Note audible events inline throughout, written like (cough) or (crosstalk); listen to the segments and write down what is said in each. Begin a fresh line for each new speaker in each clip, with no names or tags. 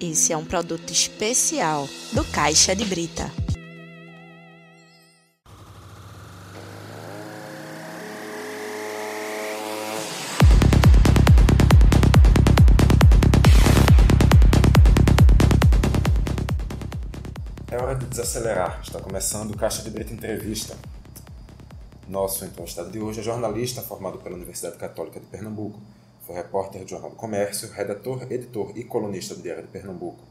Esse é um produto especial do Caixa de Brita.
É hora de desacelerar. Está começando o Caixa de Brita Entrevista. Nosso entrevistado de hoje é jornalista formado pela Universidade Católica de Pernambuco foi repórter do Jornal do Comércio, redator, editor e colunista do Diário de Pernambuco.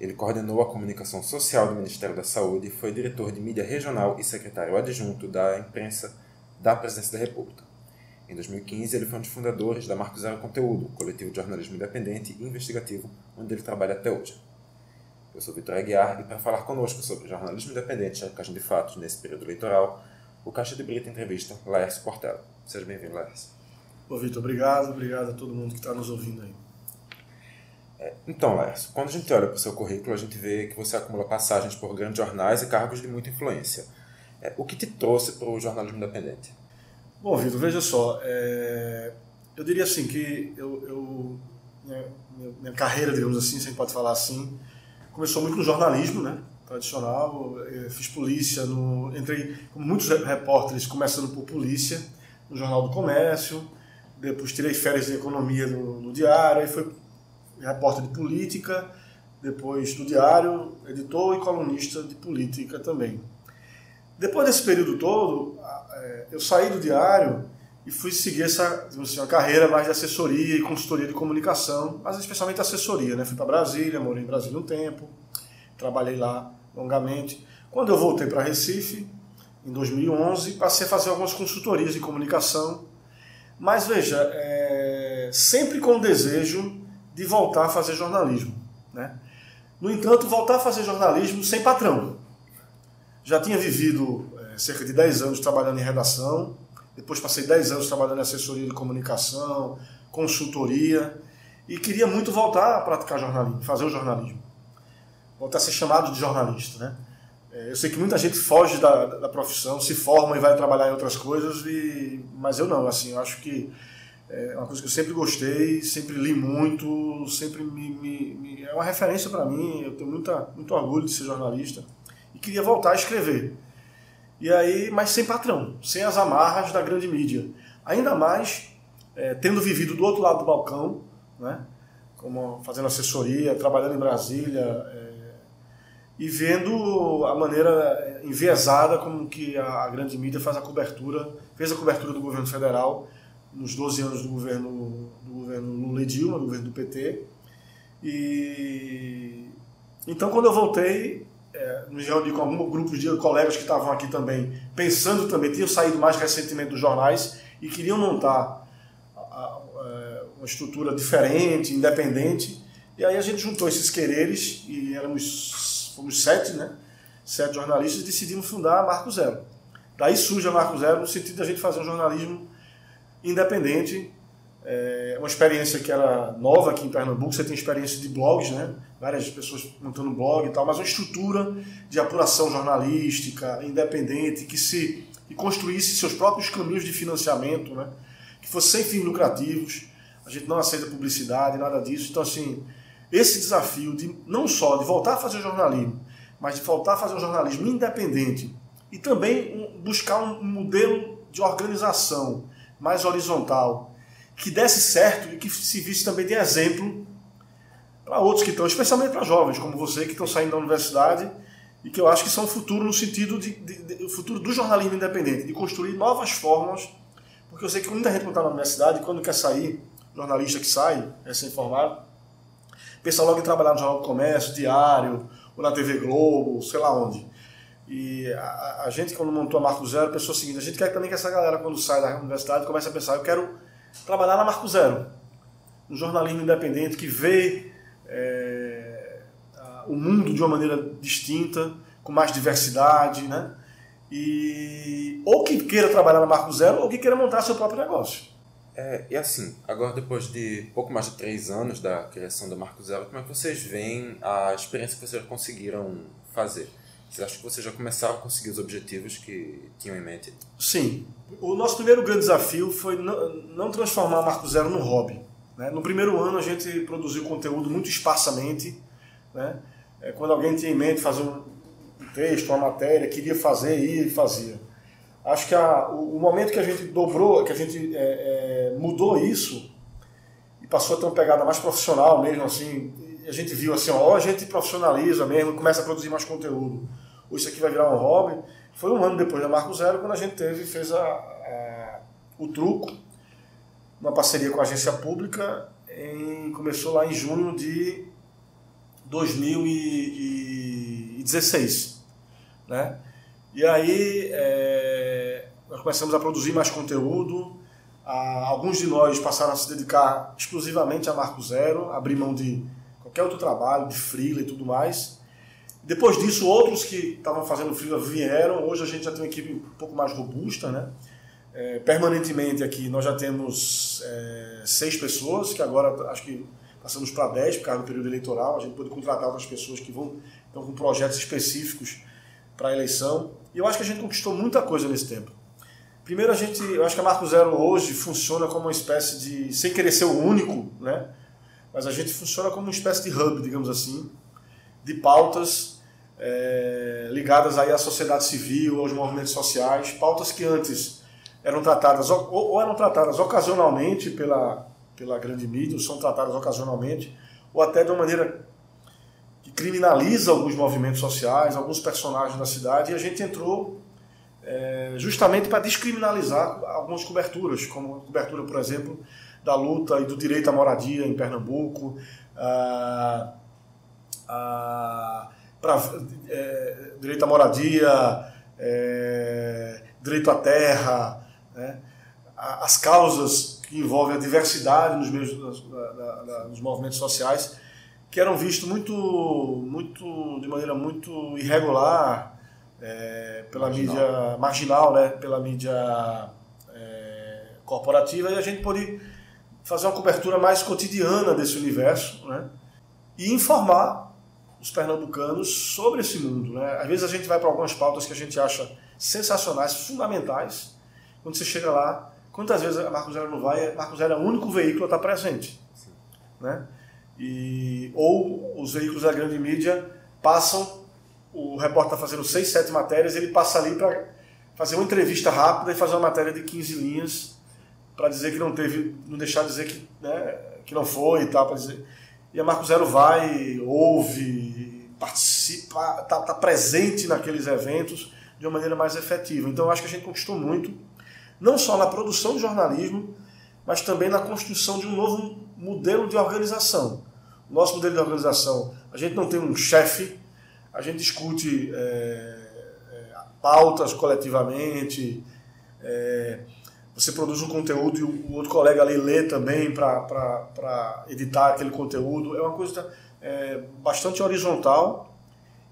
Ele coordenou a comunicação social do Ministério da Saúde e foi diretor de mídia regional e secretário adjunto da imprensa da Presidência da República. Em 2015, ele foi um dos fundadores da Marco Zero Conteúdo, coletivo de jornalismo independente e investigativo, onde ele trabalha até hoje. Eu sou Vitor Aguiar e para falar conosco sobre jornalismo independente e a de fatos nesse período eleitoral, o Caixa de Brita entrevista Laércio Portela. Seja bem-vindo, Laércio.
Ô, Vitor, obrigado, obrigado a todo mundo que está nos ouvindo aí.
É, então, Lércio, quando a gente olha para o seu currículo, a gente vê que você acumula passagens por grandes jornais e cargos de muita influência. É, o que te trouxe para o jornalismo independente?
Bom, Vitor, veja só, é, eu diria assim que eu, eu minha, minha, carreira, digamos assim, se pode falar assim, começou muito no jornalismo, né? Tradicional, fiz polícia, no, entrei como muitos repórteres, começando por polícia, no Jornal do Comércio, depois tirei férias de economia no, no diário, aí foi repórter de política, depois do diário, editor e colunista de política também. Depois desse período todo, é, eu saí do diário e fui seguir essa assim, uma carreira mais de assessoria e consultoria de comunicação, mas especialmente assessoria. Né? Fui para Brasília, morei em Brasília um tempo, trabalhei lá longamente. Quando eu voltei para Recife, em 2011, passei a fazer algumas consultorias de comunicação mas veja, é, sempre com o desejo de voltar a fazer jornalismo. Né? No entanto, voltar a fazer jornalismo sem patrão. Já tinha vivido é, cerca de 10 anos trabalhando em redação, depois passei 10 anos trabalhando em assessoria de comunicação, consultoria, e queria muito voltar a praticar jornalismo, fazer o jornalismo. Voltar a ser chamado de jornalista. Né? É, eu sei que muita gente foge da, da profissão, se forma e vai trabalhar em outras coisas, e, mas eu não. Assim, eu acho que é uma coisa que eu sempre gostei, sempre li muito, sempre me, me, me é uma referência para mim. Eu tenho muita, muito orgulho de ser jornalista e queria voltar a escrever. E aí, mas sem patrão, sem as amarras da grande mídia. Ainda mais é, tendo vivido do outro lado do balcão, né? Como fazendo assessoria, trabalhando em Brasília. É, e vendo a maneira enviesada como que a grande mídia faz a cobertura, fez a cobertura do governo federal nos 12 anos do governo, do governo Lula e Dilma, do governo do PT. E então quando eu voltei, é, me reuni com alguns grupos de colegas que estavam aqui também, pensando também, tinham saído mais recentemente dos jornais e queriam montar a, a, é, uma estrutura diferente, independente. E aí a gente juntou esses quereres e éramos fomos sete, né? Sete jornalistas decidimos fundar a Marco Zero. Daí surge a Marco Zero no sentido de a gente fazer um jornalismo independente, é uma experiência que era nova aqui em Pernambuco, você tem experiência de blogs, né? várias pessoas montando blog e tal, mas uma estrutura de apuração jornalística, independente, que se que construísse seus próprios caminhos de financiamento, né? que fosse sem fins lucrativos, a gente não aceita publicidade, nada disso, então assim, esse desafio de não só de voltar a fazer jornalismo, mas de voltar a fazer um jornalismo independente e também buscar um modelo de organização mais horizontal que desse certo e que se visse também de exemplo para outros que estão, especialmente para jovens como você que estão saindo da universidade e que eu acho que são o futuro no sentido de, de, de futuro do jornalismo independente, de construir novas formas, porque eu sei que muita gente está na universidade quando quer sair, jornalista que sai, recém-formado, Pensa logo em trabalhar no Jornal do Comércio, Diário, ou na TV Globo, sei lá onde. E a, a gente, quando montou a Marco Zero, pensou o seguinte: a gente quer também que essa galera, quando sai da universidade, comece a pensar, eu quero trabalhar na Marco Zero, no jornalismo independente que vê é, o mundo de uma maneira distinta, com mais diversidade, né? E, ou que queira trabalhar na Marco Zero, ou que queira montar seu próprio negócio.
É, e assim, agora depois de pouco mais de três anos da criação da Marco Zero, como é que vocês veem a experiência que vocês conseguiram fazer? Vocês acham que vocês já começaram a conseguir os objetivos que tinham em mente?
Sim. O nosso primeiro grande desafio foi não transformar a Marco Zero num hobby. Né? No primeiro ano a gente produziu conteúdo muito esparsamente, Né? É, quando alguém tinha em mente fazer um texto, uma matéria, queria fazer, e fazia. Acho que a, o, o, momento que a gente dobrou, que a gente é, é, mudou isso e passou a ter uma pegada mais profissional mesmo, assim, a gente viu assim, ó, a gente profissionaliza mesmo, começa a produzir mais conteúdo, ou isso aqui vai virar um hobby. Foi um ano depois da Marco Zero quando a gente teve fez a, a, o truco, uma parceria com a agência pública, em, começou lá em junho de 2016. Né? E aí é, nós começamos a produzir mais conteúdo, a, alguns de nós passaram a se dedicar exclusivamente a Marco Zero, abrir mão de qualquer outro trabalho, de freela e tudo mais. Depois disso, outros que estavam fazendo freela vieram. Hoje a gente já tem uma equipe um pouco mais robusta, né? É, permanentemente aqui nós já temos é, seis pessoas, que agora acho que passamos para dez por causa do período eleitoral. A gente pode contratar outras pessoas que vão estão com projetos específicos para a eleição. E eu acho que a gente conquistou muita coisa nesse tempo. Primeiro, a gente, eu acho que a Marco Zero hoje funciona como uma espécie de, sem querer ser o único, né? mas a gente funciona como uma espécie de hub, digamos assim, de pautas é, ligadas aí à sociedade civil, aos movimentos sociais, pautas que antes eram tratadas ou, ou eram tratadas ocasionalmente pela, pela grande mídia, ou são tratadas ocasionalmente, ou até de uma maneira que criminaliza alguns movimentos sociais, alguns personagens da cidade, e a gente entrou é, justamente para descriminalizar algumas coberturas, como a cobertura, por exemplo, da luta e do direito à moradia em Pernambuco, ah, ah, pra, é, direito à moradia, é, direito à terra, né? as causas que envolvem a diversidade nos, meios, da, da, nos movimentos sociais, que eram vistos muito, muito, de maneira muito irregular é, pela marginal. mídia marginal, né? pela mídia é, corporativa, e a gente pôde fazer uma cobertura mais cotidiana desse universo, né? E informar os pernambucanos sobre esse mundo, né? Às vezes a gente vai para algumas pautas que a gente acha sensacionais, fundamentais. Quando você chega lá, quantas vezes a Marco Zero não vai? Marco Zero é o único veículo a estar presente, Sim. né? E ou os veículos da grande mídia passam, o repórter está fazendo seis, sete matérias, ele passa ali para fazer uma entrevista rápida e fazer uma matéria de 15 linhas para dizer que não teve, não deixar de dizer que, né, que não foi e tal, para dizer. E a Marco Zero vai, ouve, participa, está tá presente naqueles eventos de uma maneira mais efetiva. Então eu acho que a gente conquistou muito, não só na produção de jornalismo, mas também na construção de um novo modelo de organização. Nosso modelo de organização, a gente não tem um chefe, a gente discute é, é, pautas coletivamente, é, você produz um conteúdo e o outro colega ali lê também para editar aquele conteúdo. É uma coisa é, bastante horizontal.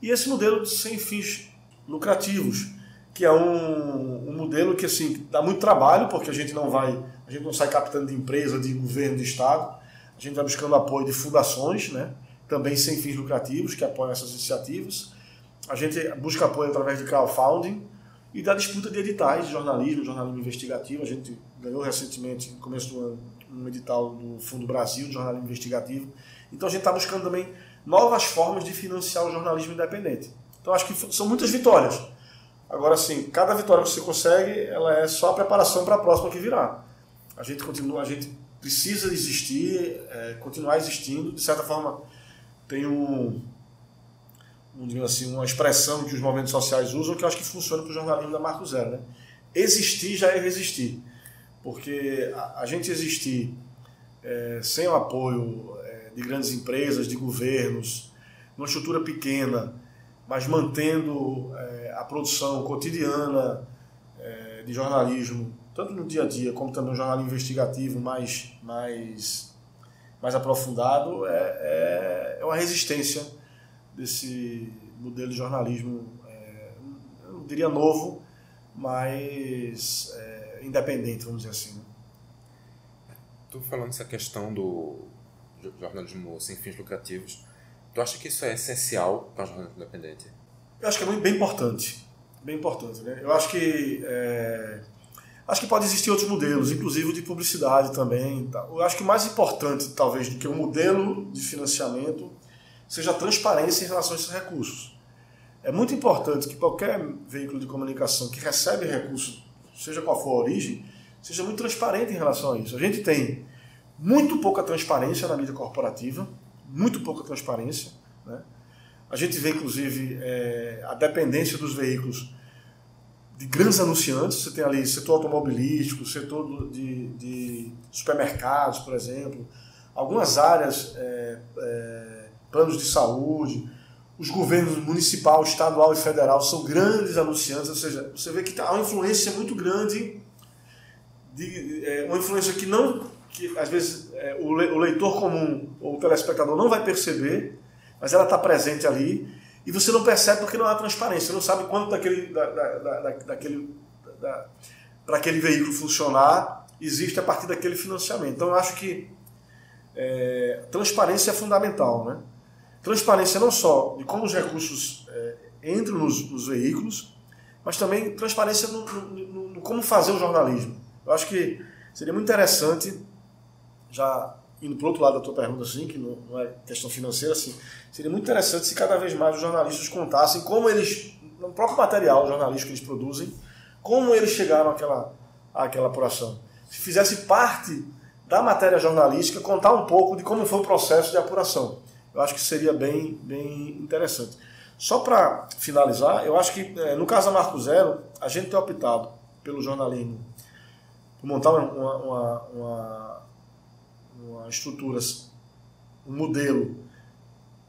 E esse modelo sem fins lucrativos, que é um, um, modelo que assim dá muito trabalho, porque a gente não vai, a gente não sai captando de empresa, de governo, de estado. A gente vai buscando apoio de fundações, né? Também sem fins lucrativos, que apoiam essas iniciativas. A gente busca apoio através de crowdfunding e da disputa de editais de jornalismo, jornalismo investigativo. A gente ganhou recentemente, no começo do ano, um edital do Fundo Brasil de jornalismo investigativo. Então a gente está buscando também novas formas de financiar o jornalismo independente. Então acho que são muitas vitórias. Agora sim, cada vitória que você consegue, ela é só a preparação para a próxima que virá. A gente continua, a gente precisa existir, é, continuar existindo. De certa forma, tem um um, assim, uma expressão que os movimentos sociais usam que eu acho que funciona para o jornalismo da Marco Zero. Né? Existir já é resistir. Porque a, a gente existir é, sem o apoio é, de grandes empresas, de governos, numa estrutura pequena, mas mantendo é, a produção cotidiana é, de jornalismo, tanto no dia a dia como também um jornalismo investigativo mais, mais, mais aprofundado, é, é, é uma resistência desse modelo de jornalismo, é, eu não diria novo, mas é, independente, vamos dizer assim. Né?
Tu falando essa questão do jornalismo sem fins lucrativos, tu acha que isso é essencial para o jornalismo independente?
Eu acho que é bem importante, bem importante, né? Eu acho que é, acho que pode existir outros modelos, inclusive de publicidade também. Eu acho que o mais importante, talvez, do que o um modelo de financiamento seja transparência em relação a esses recursos. É muito importante que qualquer veículo de comunicação que recebe recursos, seja qual for a origem, seja muito transparente em relação a isso. A gente tem muito pouca transparência na mídia corporativa, muito pouca transparência. Né? A gente vê, inclusive, é, a dependência dos veículos de grandes anunciantes. Você tem ali setor automobilístico, setor de, de supermercados, por exemplo, algumas áreas, é, é, planos de saúde, os governos municipal, estadual e federal são grandes anunciantes, ou seja, você vê que há uma influência muito grande, de, é, uma influência que não, que às vezes é, o, leitor comum ou o telespectador não vai perceber, mas ela está presente ali e você não percebe porque não há transparência, você não sabe quanto daquele, da, da, da, daquele, da, para aquele veículo funcionar existe a partir daquele financiamento. Então eu acho que é, transparência é fundamental, né? Transparência não só de como os recursos é, entram nos, nos, veículos, mas também transparência no, no, no, no, como fazer o jornalismo. Eu acho que seria muito interessante, já indo para outro lado da tua pergunta, assim, que não, não é questão financeira, assim, seria muito interessante se cada vez mais os jornalistas contassem como eles, no próprio material jornalístico que eles produzem, como eles chegaram àquela, àquela apuração. Se fizesse parte da matéria jornalística, contar um pouco de como foi o processo de apuração. Eu acho que seria bem, bem interessante. Só para finalizar, eu acho que é, no caso da Marco Zero, a gente tem optado pelo jornalismo, por montar uma, uma, uma, uma estrutura, um modelo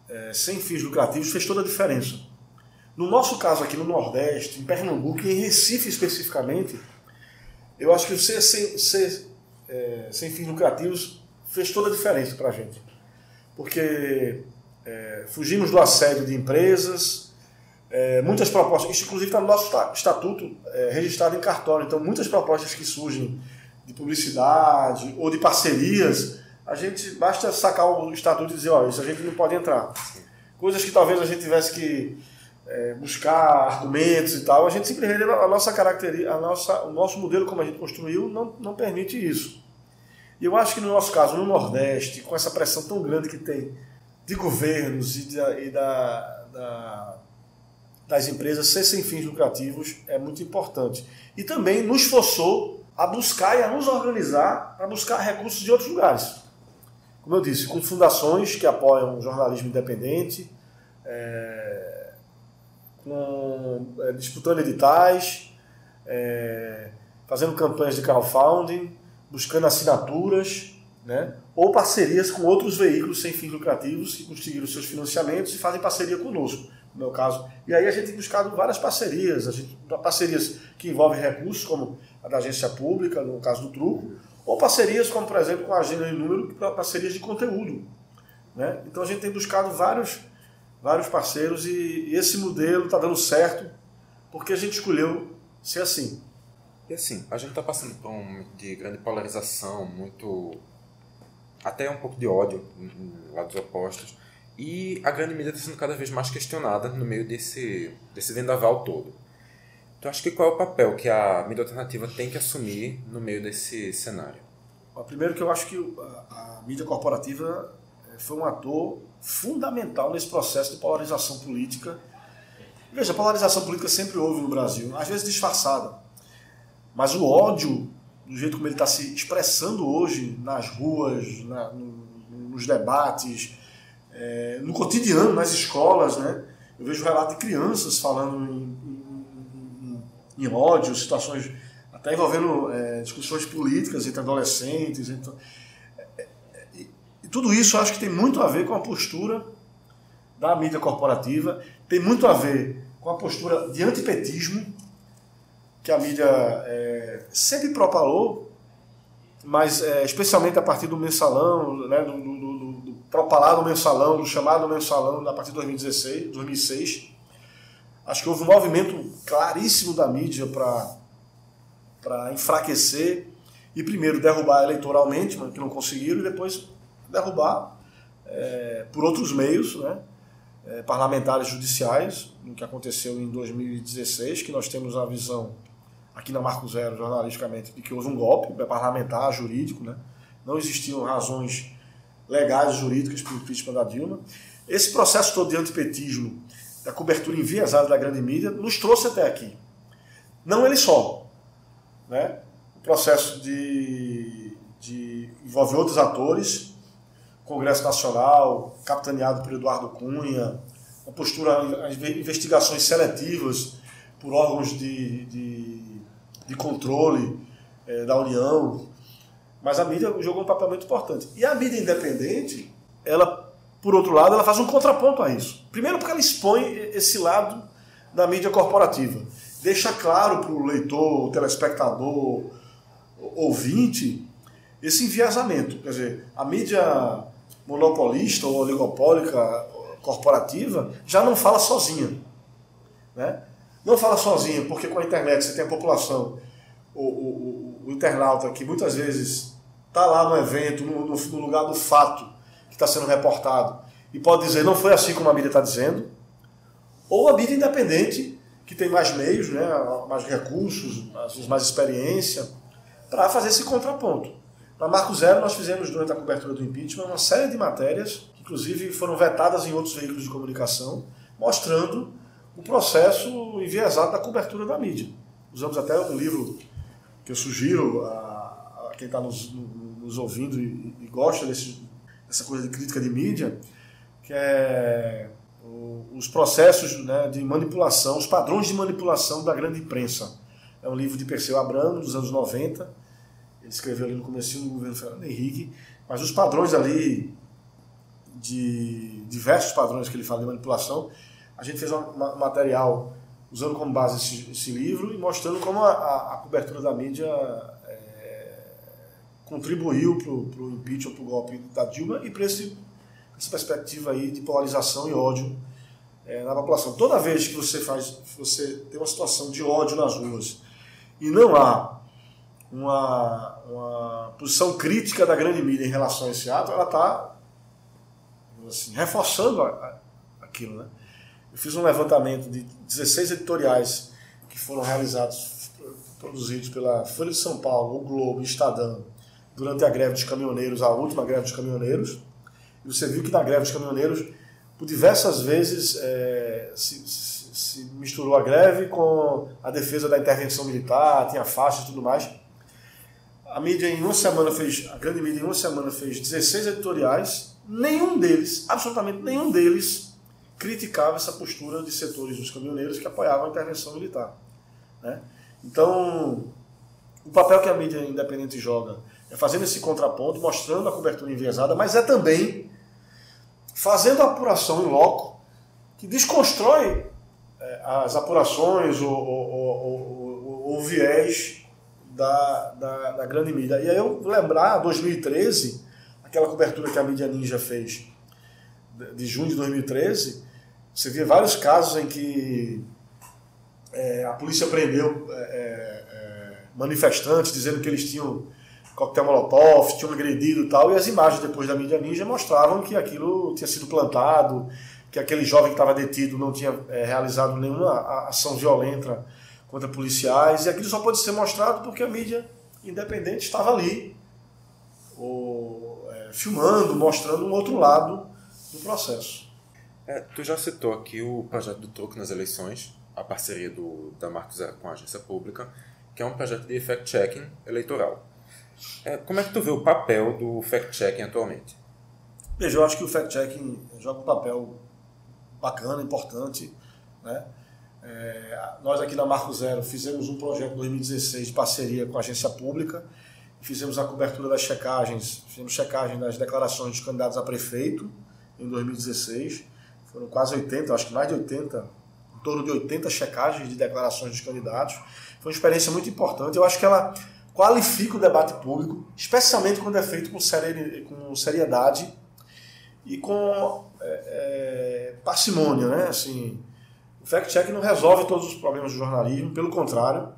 é, sem fins lucrativos, fez toda a diferença. No nosso caso aqui no Nordeste, em Pernambuco e em Recife especificamente, eu acho que ser, ser, ser é, sem fins lucrativos fez toda a diferença para a gente. Porque é, fugimos do assédio de empresas, é, muitas propostas, isso inclusive está no nosso estatuto é, registrado em cartório, então muitas propostas que surgem de publicidade ou de parcerias, a gente basta sacar o estatuto e dizer, olha, isso a gente não pode entrar. Coisas que talvez a gente tivesse que é, buscar argumentos e tal, a gente simplesmente, a nossa característica, a nossa, o nosso modelo como a gente construiu não, não permite isso. E eu acho que no nosso caso, no Nordeste, com essa pressão tão grande que tem de governos e, de, e da, da, das empresas, ser sem fins lucrativos é muito importante. E também nos forçou a buscar e a nos organizar para buscar recursos de outros lugares. Como eu disse, com fundações que apoiam o jornalismo independente, é, com, é, disputando editais, é, fazendo campanhas de crowdfunding, buscando assinaturas, né? ou parcerias com outros veículos sem fins lucrativos que conseguiram seus financiamentos e fazem parceria conosco, no meu caso. E aí a gente tem buscado várias parcerias, a gente, parcerias que envolvem recursos, como a da agência pública, no caso do Truco, ou parcerias como, por exemplo, com a Agenda de Número, parcerias de conteúdo. Né? Então a gente tem buscado vários vários parceiros e, e esse modelo está dando certo porque a gente escolheu ser assim.
E assim, a gente está passando por um de grande polarização, muito. até um pouco de ódio em lados opostos. E a grande mídia está sendo cada vez mais questionada no meio desse, desse vendaval todo. Então, acho que qual é o papel que a mídia alternativa tem que assumir no meio desse cenário?
Primeiro, que eu acho que a, a mídia corporativa eh, foi um ator fundamental nesse processo de polarização política. Veja, polarização política sempre houve no Brasil, às vezes disfarçada. Mas o ódio, do jeito como ele está se expressando hoje nas ruas, na, no, nos debates, é, no cotidiano, nas escolas, né? Eu vejo relato de crianças falando em, em, em, ódio, situações até envolvendo é, discussões políticas entre adolescentes. Entre, e tudo isso acho que tem muito a ver com a postura da mídia corporativa, tem muito a ver com a postura de antipetismo que a mídia é, sempre propalou, mas é, especialmente a partir do mensalão, né, do, do, do, do propalado mensalão, do chamado mensalão a partir de 2016, 2006. Acho que houve um movimento claríssimo da mídia para enfraquecer e primeiro derrubar eleitoralmente, mas que não conseguiram, e depois derrubar é, por outros meios, né? É, parlamentares judiciais, no que aconteceu em 2016, que nós temos a visão aqui na Marco Zero, jornalisticamente, de que houve um golpe parlamentar, jurídico, né? não existiam razões legais jurídicas para o impeachment da Dilma. esse processo todo de antipetismo, da cobertura enviesada da grande mídia, nos trouxe até aqui. Não ele só. Né? O processo de, de envolve outros atores, Congresso Nacional, capitaneado por Eduardo Cunha, a postura, as investigações seletivas por órgãos de, de, de controle é, da União. Mas a mídia jogou um papel muito importante. E a mídia independente, ela, por outro lado, ela faz um contraponto a isso. Primeiro porque ela expõe esse lado da mídia corporativa. Deixa claro para o leitor, telespectador, ouvinte, esse enviesamento. Quer dizer, a mídia monopolista ou oligopólica corporativa já não fala sozinha. Né? Não fala sozinha, porque com a internet você tem a população, o, o, o internauta que muitas vezes está lá no evento, no, no, no lugar do fato que está sendo reportado, e pode dizer não foi assim como a mídia está dizendo, ou a mídia independente, que tem mais meios, né, mais recursos, às mais experiência, para fazer esse contraponto. Na Marco Zero, nós fizemos, durante a cobertura do impeachment, uma série de matérias, que inclusive foram vetadas em outros veículos de comunicação, mostrando o processo enviesado da cobertura da mídia. Usamos até um livro que eu sugiro a, a quem está nos, nos, ouvindo e, e gosta desse, dessa coisa de crítica de mídia, que é os processos né, de manipulação, os padrões de manipulação da grande imprensa. É um livro de Perseu Abramo, dos anos 90, ele escreveu ali no começo do governo Fernando Henrique, mas os padrões ali, de diversos padrões que ele fala de manipulação, a gente fez um material usando como base esse, esse livro e mostrando como a, a, cobertura da mídia contribuiu para o impeachment, para o golpe da Dilma e para essa perspectiva aí de polarização e ódio é, na população. Toda vez que você faz, você tem uma situação de ódio nas ruas e não há uma, uma posição crítica da grande mídia em relação a esse ato, ela está assim, reforçando a, a, aquilo. Né? Eu fiz um levantamento de 16 editoriais que foram realizados, produzidos pela Folha de São Paulo, o Globo, o Estadão, durante a greve dos caminhoneiros, a última greve dos caminhoneiros. E você viu que na greve dos caminhoneiros, por diversas vezes, é, se, se, se misturou a greve com a defesa da intervenção militar, tinha faixas e tudo mais. A mídia em uma semana fez, a grande mídia em uma semana fez 16 editoriais, nenhum deles, absolutamente nenhum deles, criticava essa postura de setores dos caminhoneiros que apoiavam a intervenção militar. Né? Então, o papel que a mídia independente joga é fazendo esse contraponto, mostrando a cobertura enviesada, mas é também fazendo a apuração em loco, que desconstrói é, as apurações ou, ou, ou, ou viés da, da, da, grande mídia. E aí eu lembrar, 2013, aquela cobertura que a mídia ninja fez de junho de 2013, você vê vários casos em que é, a polícia prendeu é, é, é, manifestantes dizendo que eles tinham coquetel molotov, tinham agredido e tal, e as imagens depois da mídia ninja mostravam que aquilo tinha sido plantado, que aquele jovem que estava detido não tinha é, realizado nenhuma ação violenta contra policiais, e aquilo só pode ser mostrado porque a mídia independente estava ali, ou, é, filmando, mostrando um outro lado do processo.
É, tu já citou aqui o projeto do truque nas eleições, a parceria do, da Marco Zero com a agência pública, que é um projeto de fact-checking eleitoral. É, como é que tu vê o papel do fact-checking atualmente?
Veja, eu acho que o fact-checking joga um papel bacana, importante, né? É, nós aqui na Marco Zero fizemos um projeto em 2016 de parceria com a agência pública, fizemos a cobertura das checagens, fizemos checagem das declarações dos candidatos a prefeito em 2016, foram quase 80, acho que mais de 80, em torno de 80 checagens de declarações dos candidatos. Foi uma experiência muito importante, eu acho que ela qualifica o debate público, especialmente quando é feito com, seriedade e com é, é, parcimônia, né? Assim, fact-check não resolve todos os problemas do jornalismo, pelo contrário.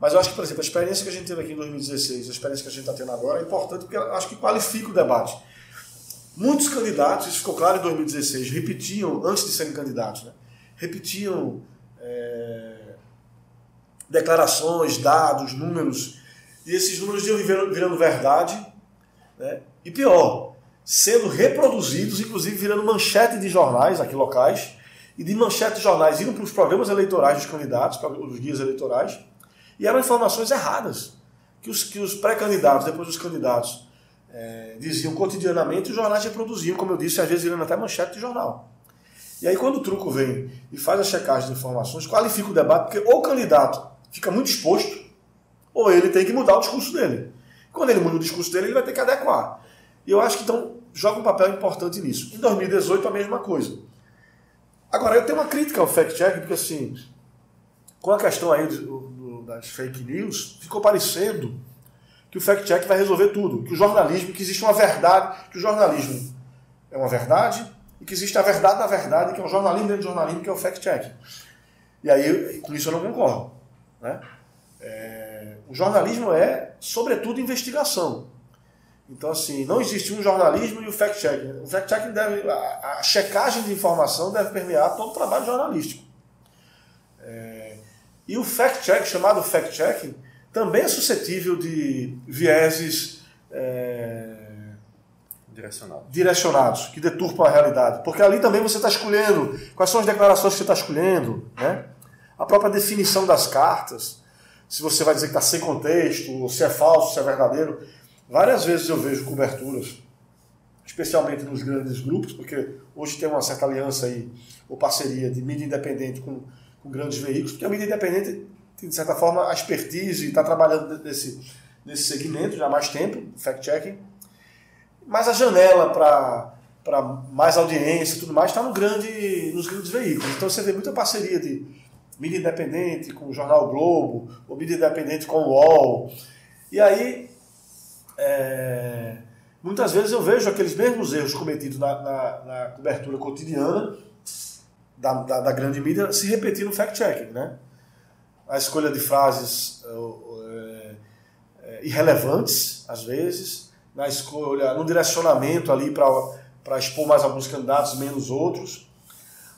Mas eu acho que, por exemplo, a experiência que a gente teve aqui em 2016, a experiência que a gente está tendo agora, é importante porque eu acho que qualifica o debate. Muitos candidatos, isso ficou claro em 2016, repetiam, antes de serem candidatos, né, repetiam é, declarações, dados, números, e esses números iam virando, verdade. Né, e pior, sendo reproduzidos, inclusive virando manchete de jornais aqui locais, e de manchete de jornais indo para os programas eleitorais dos candidatos, para os guias eleitorais, e eram informações erradas, que os, que os pré-candidatos, depois os candidatos, é, diziam cotidianamente, os jornais reproduziam, como eu disse, às vezes virando até manchete de jornal. E aí quando o truco vem e faz a checagem de informações, qualifica o debate, porque ou o candidato fica muito exposto, ou ele tem que mudar o discurso dele. Quando ele muda o discurso dele, ele vai ter que adequar. E eu acho que então joga um papel importante nisso. Em 2018 a mesma coisa. Agora, eu tenho uma crítica ao fact-check, porque assim, com a questão aí do, do, das fake news, ficou parecendo que o fact-check vai resolver tudo. Que o jornalismo, que existe uma verdade, que o jornalismo é uma verdade, e que existe a verdade da verdade, que é o jornalismo dentro do jornalismo, que é o fact-check. E aí, com isso eu não concordo. Né? É, o jornalismo é, sobretudo, investigação. Então, assim, não existe um jornalismo e o fact-checking. O fact-checking deve. A, a, checagem de informação deve permear todo o trabalho jornalístico. É, e o fact-check, chamado fact-checking, também é suscetível de vieses. É,
Direcionado.
direcionados, que deturpam a realidade. Porque ali também você está escolhendo quais são as declarações que você está escolhendo, né? a própria definição das cartas, se você vai dizer que está sem contexto, se é falso, se é verdadeiro. Várias vezes eu vejo coberturas, especialmente nos grandes grupos, porque hoje tem uma certa aliança aí, ou parceria de mídia independente com, com grandes veículos, porque a mídia independente tem, de certa forma, a expertise e está trabalhando nesse, nesse segmento já há mais tempo, fact-checking, mas a janela para para mais audiência e tudo mais está no grande, nos grandes veículos. Então você vê muita parceria de mídia independente com o jornal Globo, ou mídia independente com o UOL. E aí é, muitas vezes eu vejo aqueles mesmos erros cometidos na, na, na cobertura cotidiana da, da, da, grande mídia se repetir no fact-checking. Né? A escolha de frases é, é, irrelevantes, às vezes, na escolha, no direcionamento ali para expor mais alguns candidatos, menos outros.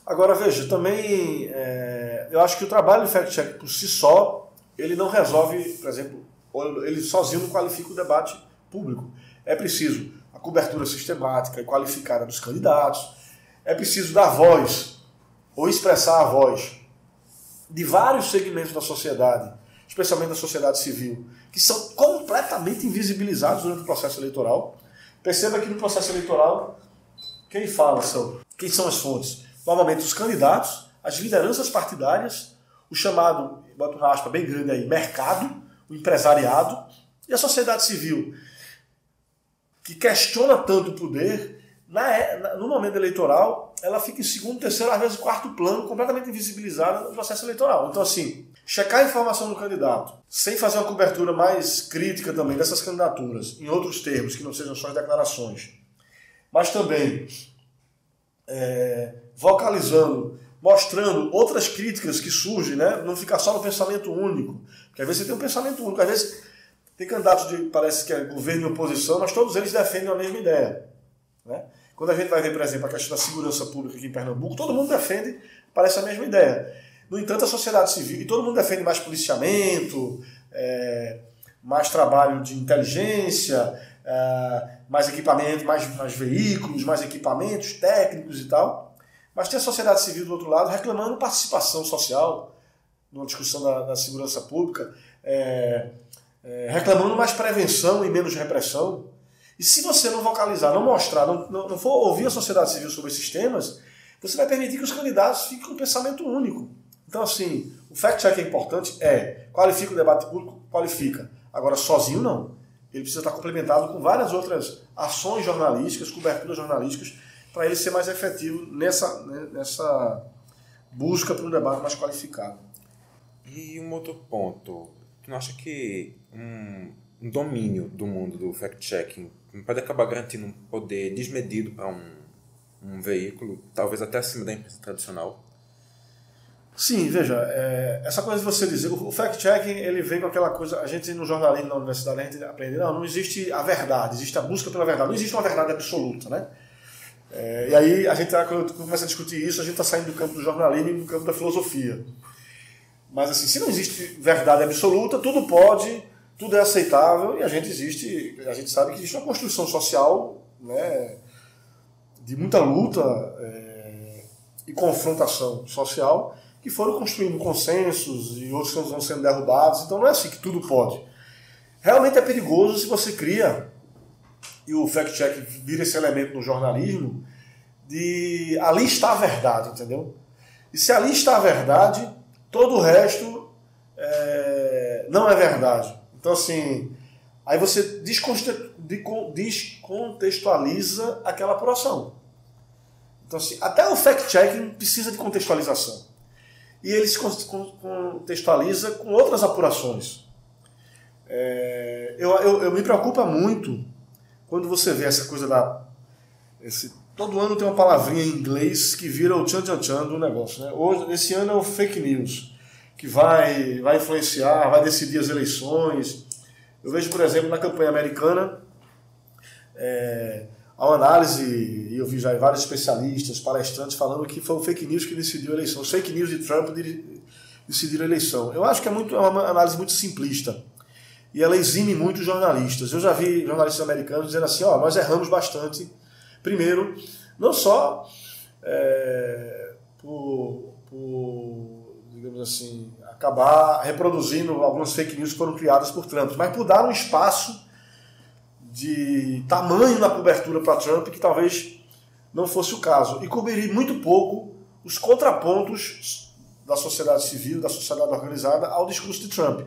Agora, veja, também é, eu acho que o trabalho de fact-check por si só, ele não resolve, por exemplo, ele sozinho não qualifica o debate público. É preciso a cobertura sistemática e qualificada dos candidatos, é preciso dar voz ou expressar a voz de vários segmentos da sociedade, especialmente da sociedade civil, que são completamente invisibilizados durante o processo eleitoral. Perceba que no processo eleitoral, quem fala são quem são as fontes? Normalmente os candidatos, as lideranças partidárias, o chamado, bota uma aspa bem grande aí, mercado, o empresariado e a sociedade civil, que questiona tanto o poder, na, no momento eleitoral, ela fica em segundo, terceiro, às vezes quarto plano, completamente invisibilizada no processo eleitoral. Então, assim, checar a informação do candidato, sem fazer uma cobertura mais crítica também dessas candidaturas, em outros termos, que não sejam só as declarações, mas também é, vocalizando, mostrando outras críticas que surgem, né? não ficar só no pensamento único. Porque às vezes você tem um pensamento único, às vezes tem candidatos de, parece que é governo e oposição, mas todos eles defendem a mesma ideia. Né? Quando a gente vai ver, por exemplo, a questão da segurança pública aqui em Pernambuco, todo mundo defende, parece a mesma ideia. No entanto, a sociedade civil, e todo mundo defende mais policiamento, é, mais trabalho de inteligência, é, mais equipamento, mais, mais veículos, mais equipamentos técnicos e tal. Mas tem a sociedade civil do outro lado reclamando participação social numa discussão da, da segurança pública. É, é, reclamando mais prevenção e menos repressão. E se você não vocalizar, não mostrar, não, não, não for ouvir a sociedade civil sobre esses temas, você vai permitir que os candidatos fiquem com um pensamento único. Então, assim, o fact-check é importante? É. Qualifica o debate público? Qualifica. Agora, sozinho, não. Ele precisa estar complementado com várias outras ações jornalísticas, coberturas jornalísticas, para ele ser mais efetivo nessa, né, nessa busca por um debate mais qualificado.
E um outro ponto, tu não acha que um, um domínio do mundo do fact-checking pode acabar garantindo um poder desmedido para um, um veículo, talvez até acima da imprensa tradicional?
Sim, veja, é, essa coisa de você dizer, o fact-checking ele vem com aquela coisa, a gente no jornalismo na universidade a gente aprende, não, não existe a verdade, existe a busca pela verdade, não existe uma verdade absoluta, né? É, e aí a gente, quando começa a discutir isso, a gente está saindo do campo do jornalismo e do campo da filosofia. Mas assim, se não existe verdade absoluta, tudo pode, tudo é aceitável e a gente existe, a gente sabe que existe uma construção social né, de muita luta é, e confrontação social, que foram construindo consensos e outros vão sendo derrubados. Então não é assim que tudo pode. Realmente é perigoso se você cria, e o fact-check vira esse elemento no jornalismo, de ali está a verdade, entendeu? E se ali está a verdade, todo o resto é, não é verdade. Então, assim, aí você descontextualiza aquela apuração. Então, assim, até o fact-checking precisa de contextualização. E ele se contextualiza com outras apurações. É, eu, eu, eu, me preocupa muito quando você vê essa coisa da. Esse, todo ano tem uma palavrinha em inglês que vira o tchan tchan tchan do negócio. Né? Hoje, esse ano é o fake news, que vai, vai influenciar, vai decidir as eleições. Eu vejo, por exemplo, na campanha americana, é, uma análise, e eu vi já vários especialistas, palestrantes falando que foi o fake news que decidiu a eleição. Os fake news de Trump decidiram a eleição. Eu acho que é, muito, é uma análise muito simplista e ela exime muito jornalistas. Eu já vi jornalistas americanos dizendo assim: ó, nós erramos bastante. Primeiro, não só é, por, por, digamos assim, acabar reproduzindo algumas fake news que foram criadas por Trump, mas por dar um espaço de tamanho na cobertura para Trump que talvez não fosse o caso. E cobrir muito pouco os contrapontos da sociedade civil, da sociedade organizada ao discurso de Trump.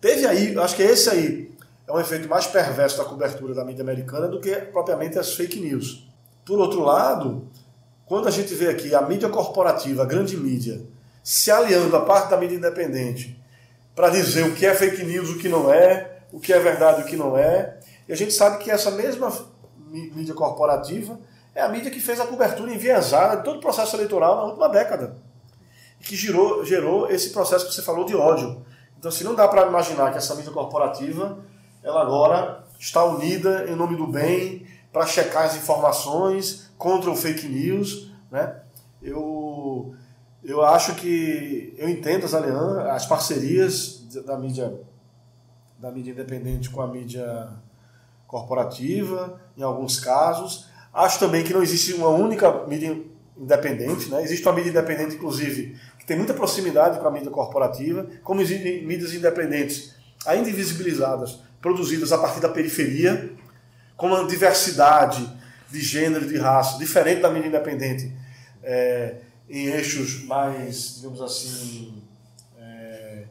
Teve aí, acho que esse aí é um efeito mais perverso da cobertura da mídia americana do que propriamente as fake news. Por outro lado, quando a gente vê aqui a mídia corporativa, a grande mídia, se aliando à parte da mídia independente para dizer o que é fake news, o que não é, o que é verdade, o que não é, e a gente sabe que essa mesma mídia corporativa é a mídia que fez a cobertura enviesada de todo o processo eleitoral na última década. Que gerou, gerou esse processo que você falou de ódio. Então, se não dá para imaginar que essa mídia corporativa, ela agora está unida em nome do bem para checar as informações contra o fake news, né? Eu eu acho que eu entendo as alianças, as parcerias da mídia da mídia independente com a mídia corporativa, em alguns casos. Acho também que não existe uma única mídia independente, né? Existe uma mídia independente, inclusive, tem muita proximidade com a mídia corporativa, como existem mídias independentes, ainda invisibilizadas, produzidas a partir da periferia, com uma diversidade de gênero e de raça, diferente da mídia independente, é, em eixos mais, digamos assim, é,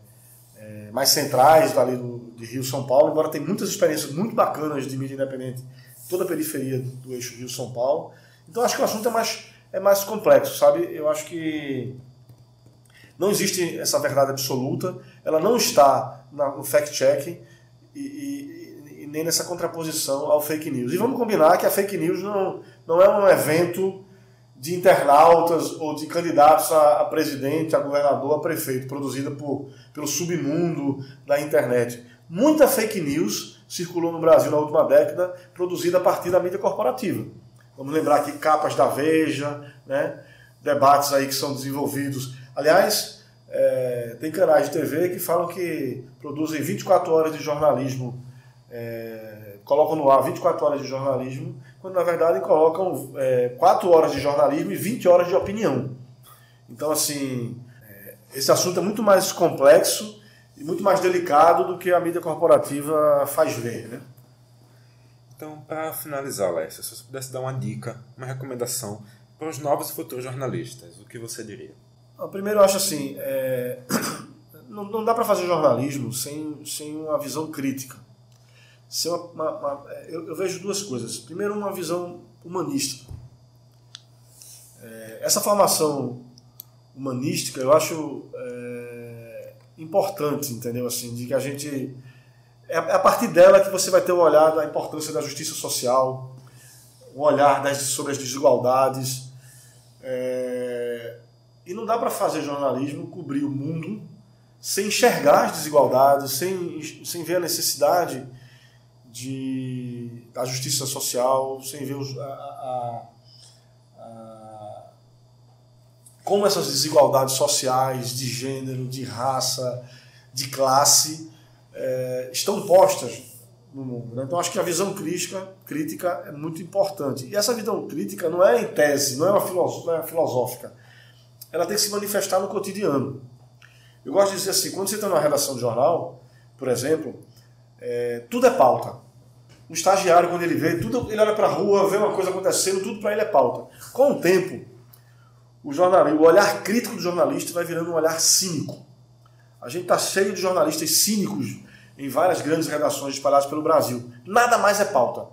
é, mais centrais dali do, de Rio São Paulo, embora tenha muitas experiências muito bacanas de mídia independente, toda a periferia do eixo Rio São Paulo. Então acho que o assunto é mais, é mais complexo, sabe? Eu acho que não existe essa verdade absoluta, ela não está no fact-checking e, e, e, nem nessa contraposição ao fake news. E vamos combinar que a fake news não, não é um evento de internautas ou de candidatos a, a presidente, a governador, a prefeito, produzida por, pelo submundo da internet. Muita fake news circulou no Brasil na última década, produzida a partir da mídia corporativa. Vamos lembrar aqui capas da Veja, né? debates aí que são desenvolvidos Aliás, é, tem canais de TV que falam que produzem 24 horas de jornalismo, é, colocam no ar 24 horas de jornalismo, quando na verdade colocam é, 4 horas de jornalismo e 20 horas de opinião. Então, assim, é, esse assunto é muito mais complexo e muito mais delicado do que a mídia corporativa faz ver, né?
Então, para finalizar, Alessio, se você pudesse dar uma dica, uma recomendação para os novos e futuros jornalistas, o que você diria?
Primeiro, eu acho assim: é, (coughs) não, não, dá para fazer jornalismo sem, sem uma visão crítica. Sem uma, uma, uma, eu, eu, vejo duas coisas. Primeiro, uma visão humanística. É, essa formação humanística eu acho é, importante, entendeu? Assim, de que a gente. É, é a partir dela que você vai ter o um olhar da importância da justiça social, o um olhar das, sobre as desigualdades. É, e não dá para fazer jornalismo, cobrir o mundo, sem enxergar as desigualdades, sem, sem ver a necessidade de, da justiça social, sem ver os, a, a, a, como essas desigualdades sociais, de gênero, de raça, de classe, é, estão postas no mundo. Né? Então acho que a visão crítica, crítica é muito importante. E essa visão crítica não é em tese, não é uma não é filosófica. Ela tem que se manifestar no cotidiano. Eu gosto de dizer assim, quando você está numa redação de jornal, por exemplo, é, tudo é pauta. O estagiário, quando ele vê, tudo, ele olha para a rua, vê uma coisa acontecendo, tudo para ele é pauta. Com o tempo, o, jornalista, o olhar crítico do jornalista vai virando um olhar cínico. A gente está cheio de jornalistas cínicos em várias grandes redações espalhadas pelo Brasil. Nada mais é pauta.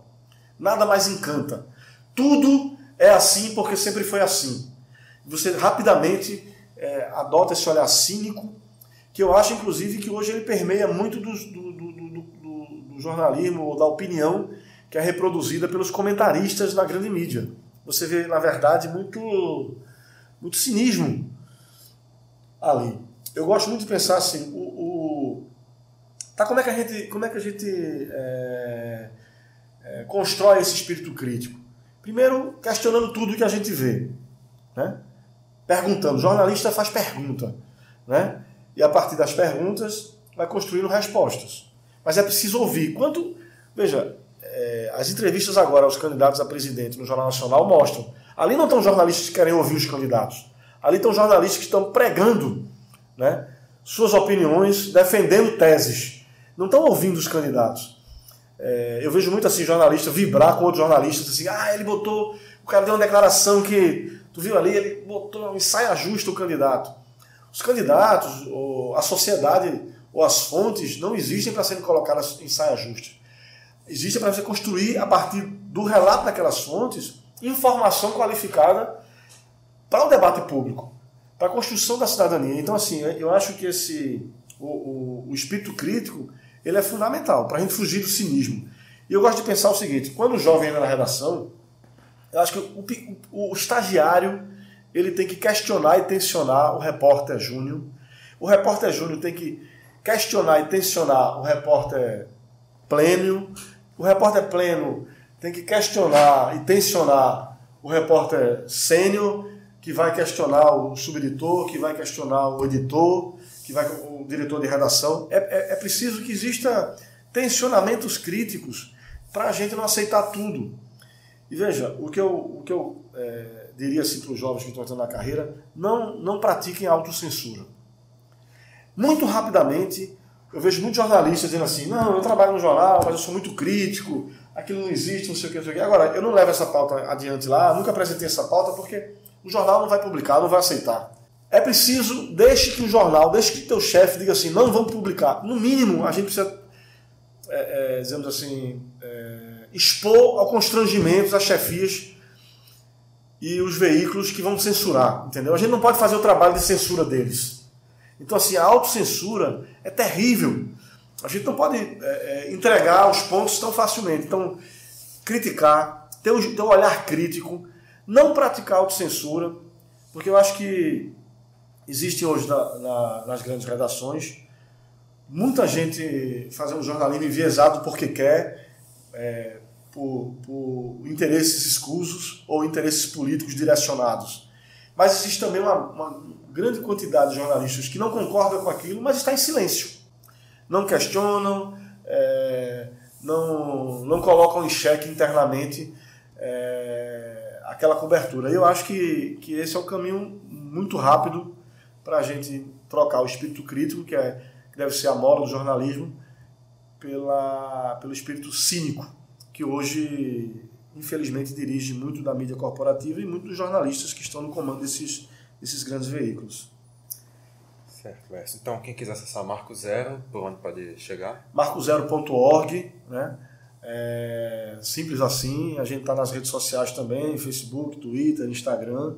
Nada mais encanta. Tudo é assim porque sempre foi assim. Você rapidamente é, adota esse olhar cínico, que eu acho, inclusive, que hoje ele permeia muito do, do, do, do jornalismo ou da opinião que é reproduzida pelos comentaristas na grande mídia. Você vê, na verdade, muito, muito cinismo ali. Eu gosto muito de pensar assim, o, o tá, como é que a gente, como é que a gente é, é, constrói esse espírito crítico? Primeiro, questionando tudo que a gente vê, né? Perguntando. O jornalista faz pergunta, né? E a partir das perguntas vai construindo respostas. Mas é preciso ouvir. Quanto, veja, é, as entrevistas agora aos candidatos a presidente no Jornal Nacional mostram. Ali não estão jornalistas que querem ouvir os candidatos. Ali estão jornalistas que estão pregando né, suas opiniões, defendendo teses. Não estão ouvindo os candidatos. É, eu vejo muito assim, jornalista vibrar com outros jornalistas, assim, ah, ele botou, o cara deu uma declaração que, tu viu ali, ele botou um ensaio justo o candidato. Os candidatos, a sociedade, ou as fontes não existem para serem colocadas em saia justa. Existem para você construir, a partir do relato daquelas fontes, informação qualificada para o debate público para a construção da cidadania. Então, assim, eu acho que esse o, o, o espírito crítico ele é fundamental para a gente fugir do cinismo. E eu gosto de pensar o seguinte: quando o jovem entra na redação, eu acho que o, o, o estagiário ele tem que questionar e tensionar o repórter júnior. O repórter júnior tem que questionar e tensionar o repórter pleno. O repórter pleno tem que questionar e tensionar o repórter sênior que vai questionar o subeditor, que vai questionar o editor, que vai o diretor de redação. É, é, é preciso que exista tensionamentos críticos para a gente não aceitar tudo. E veja, o que eu, o que eu é, diria assim para os jovens que estão entrando na carreira, não, não pratiquem autocensura. Muito rapidamente, eu vejo muitos jornalistas dizendo assim, não, eu trabalho no jornal, mas eu sou muito crítico, aquilo não existe, não sei o que, não sei o que. Agora, eu não levo essa pauta adiante lá, nunca apresentei essa pauta porque o jornal não vai publicar, não vai aceitar. É preciso, deixe que o jornal, deixe que teu chefe diga assim, não vamos publicar. No mínimo, a gente precisa, é, é, dizemos assim, expor ao constrangimento as chefias e os veículos que vão censurar, entendeu? A gente não pode fazer o trabalho de censura deles. Então, assim, a autocensura é terrível. A gente não pode é, é, entregar os pontos tão facilmente. Então, criticar, ter um, ter um olhar crítico, não praticar autocensura, porque eu acho que existe hoje na, na, nas grandes redações muita gente fazendo jornalismo enviesado porque quer, é, por, por, interesses escusos ou interesses políticos direcionados. Mas existe também uma, uma grande quantidade de jornalistas que não concordam com aquilo, mas está em silêncio. Não questionam, é, não, não colocam em xeque internamente é, aquela cobertura. Eu acho que, que esse é o caminho muito rápido para a gente trocar o espírito crítico, que, é, que deve ser a mola do jornalismo, pela, pelo espírito cínico, que hoje, infelizmente, dirige muito da mídia corporativa e muitos jornalistas que estão no comando desses, desses grandes veículos.
Certo, Lécio. Então, quem quiser acessar Marco Zero, por onde pode chegar?
marcozero.org, né? É simples assim. A gente está nas redes sociais também, Facebook, Twitter, Instagram.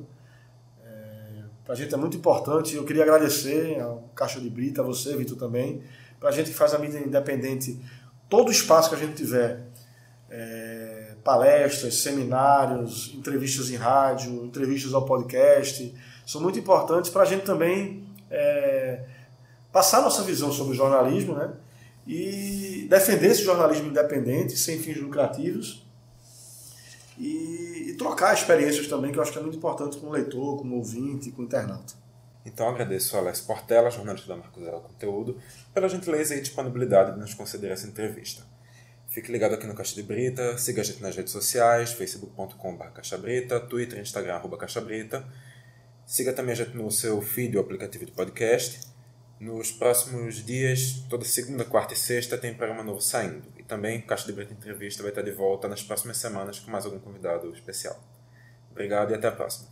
É, para a gente é muito importante. Eu queria agradecer ao Caixa de Brita, a você, Vitor, também. Para a gente que faz a mídia independente, todo espaço que a gente tiver, é, palestras, seminários, entrevistas em rádio, entrevistas ao podcast, são muito importantes para a gente também é, passar nossa visão sobre o jornalismo, né? e defender esse jornalismo independente, sem fins lucrativos, e, e, trocar experiências também, que eu acho que é muito importante com o leitor, com o ouvinte, com o internauta.
Então agradeço a Alessio Portela, jornalista da Marco Zero Conteúdo, pela gentileza e disponibilidade de nos conceder essa entrevista. Fique ligado aqui no Caixa de Brita, siga a gente nas redes sociais, facebook.com.br caixabrita, twitter, instagram, arroba caixabrita. Siga também a gente no seu feed ou aplicativo de podcast. Nos próximos dias, toda segunda, quarta e sexta, tem programa novo saindo. E também Caixa de Brita Entrevista vai estar de volta nas próximas semanas com mais algum convidado especial. Obrigado e até a próxima.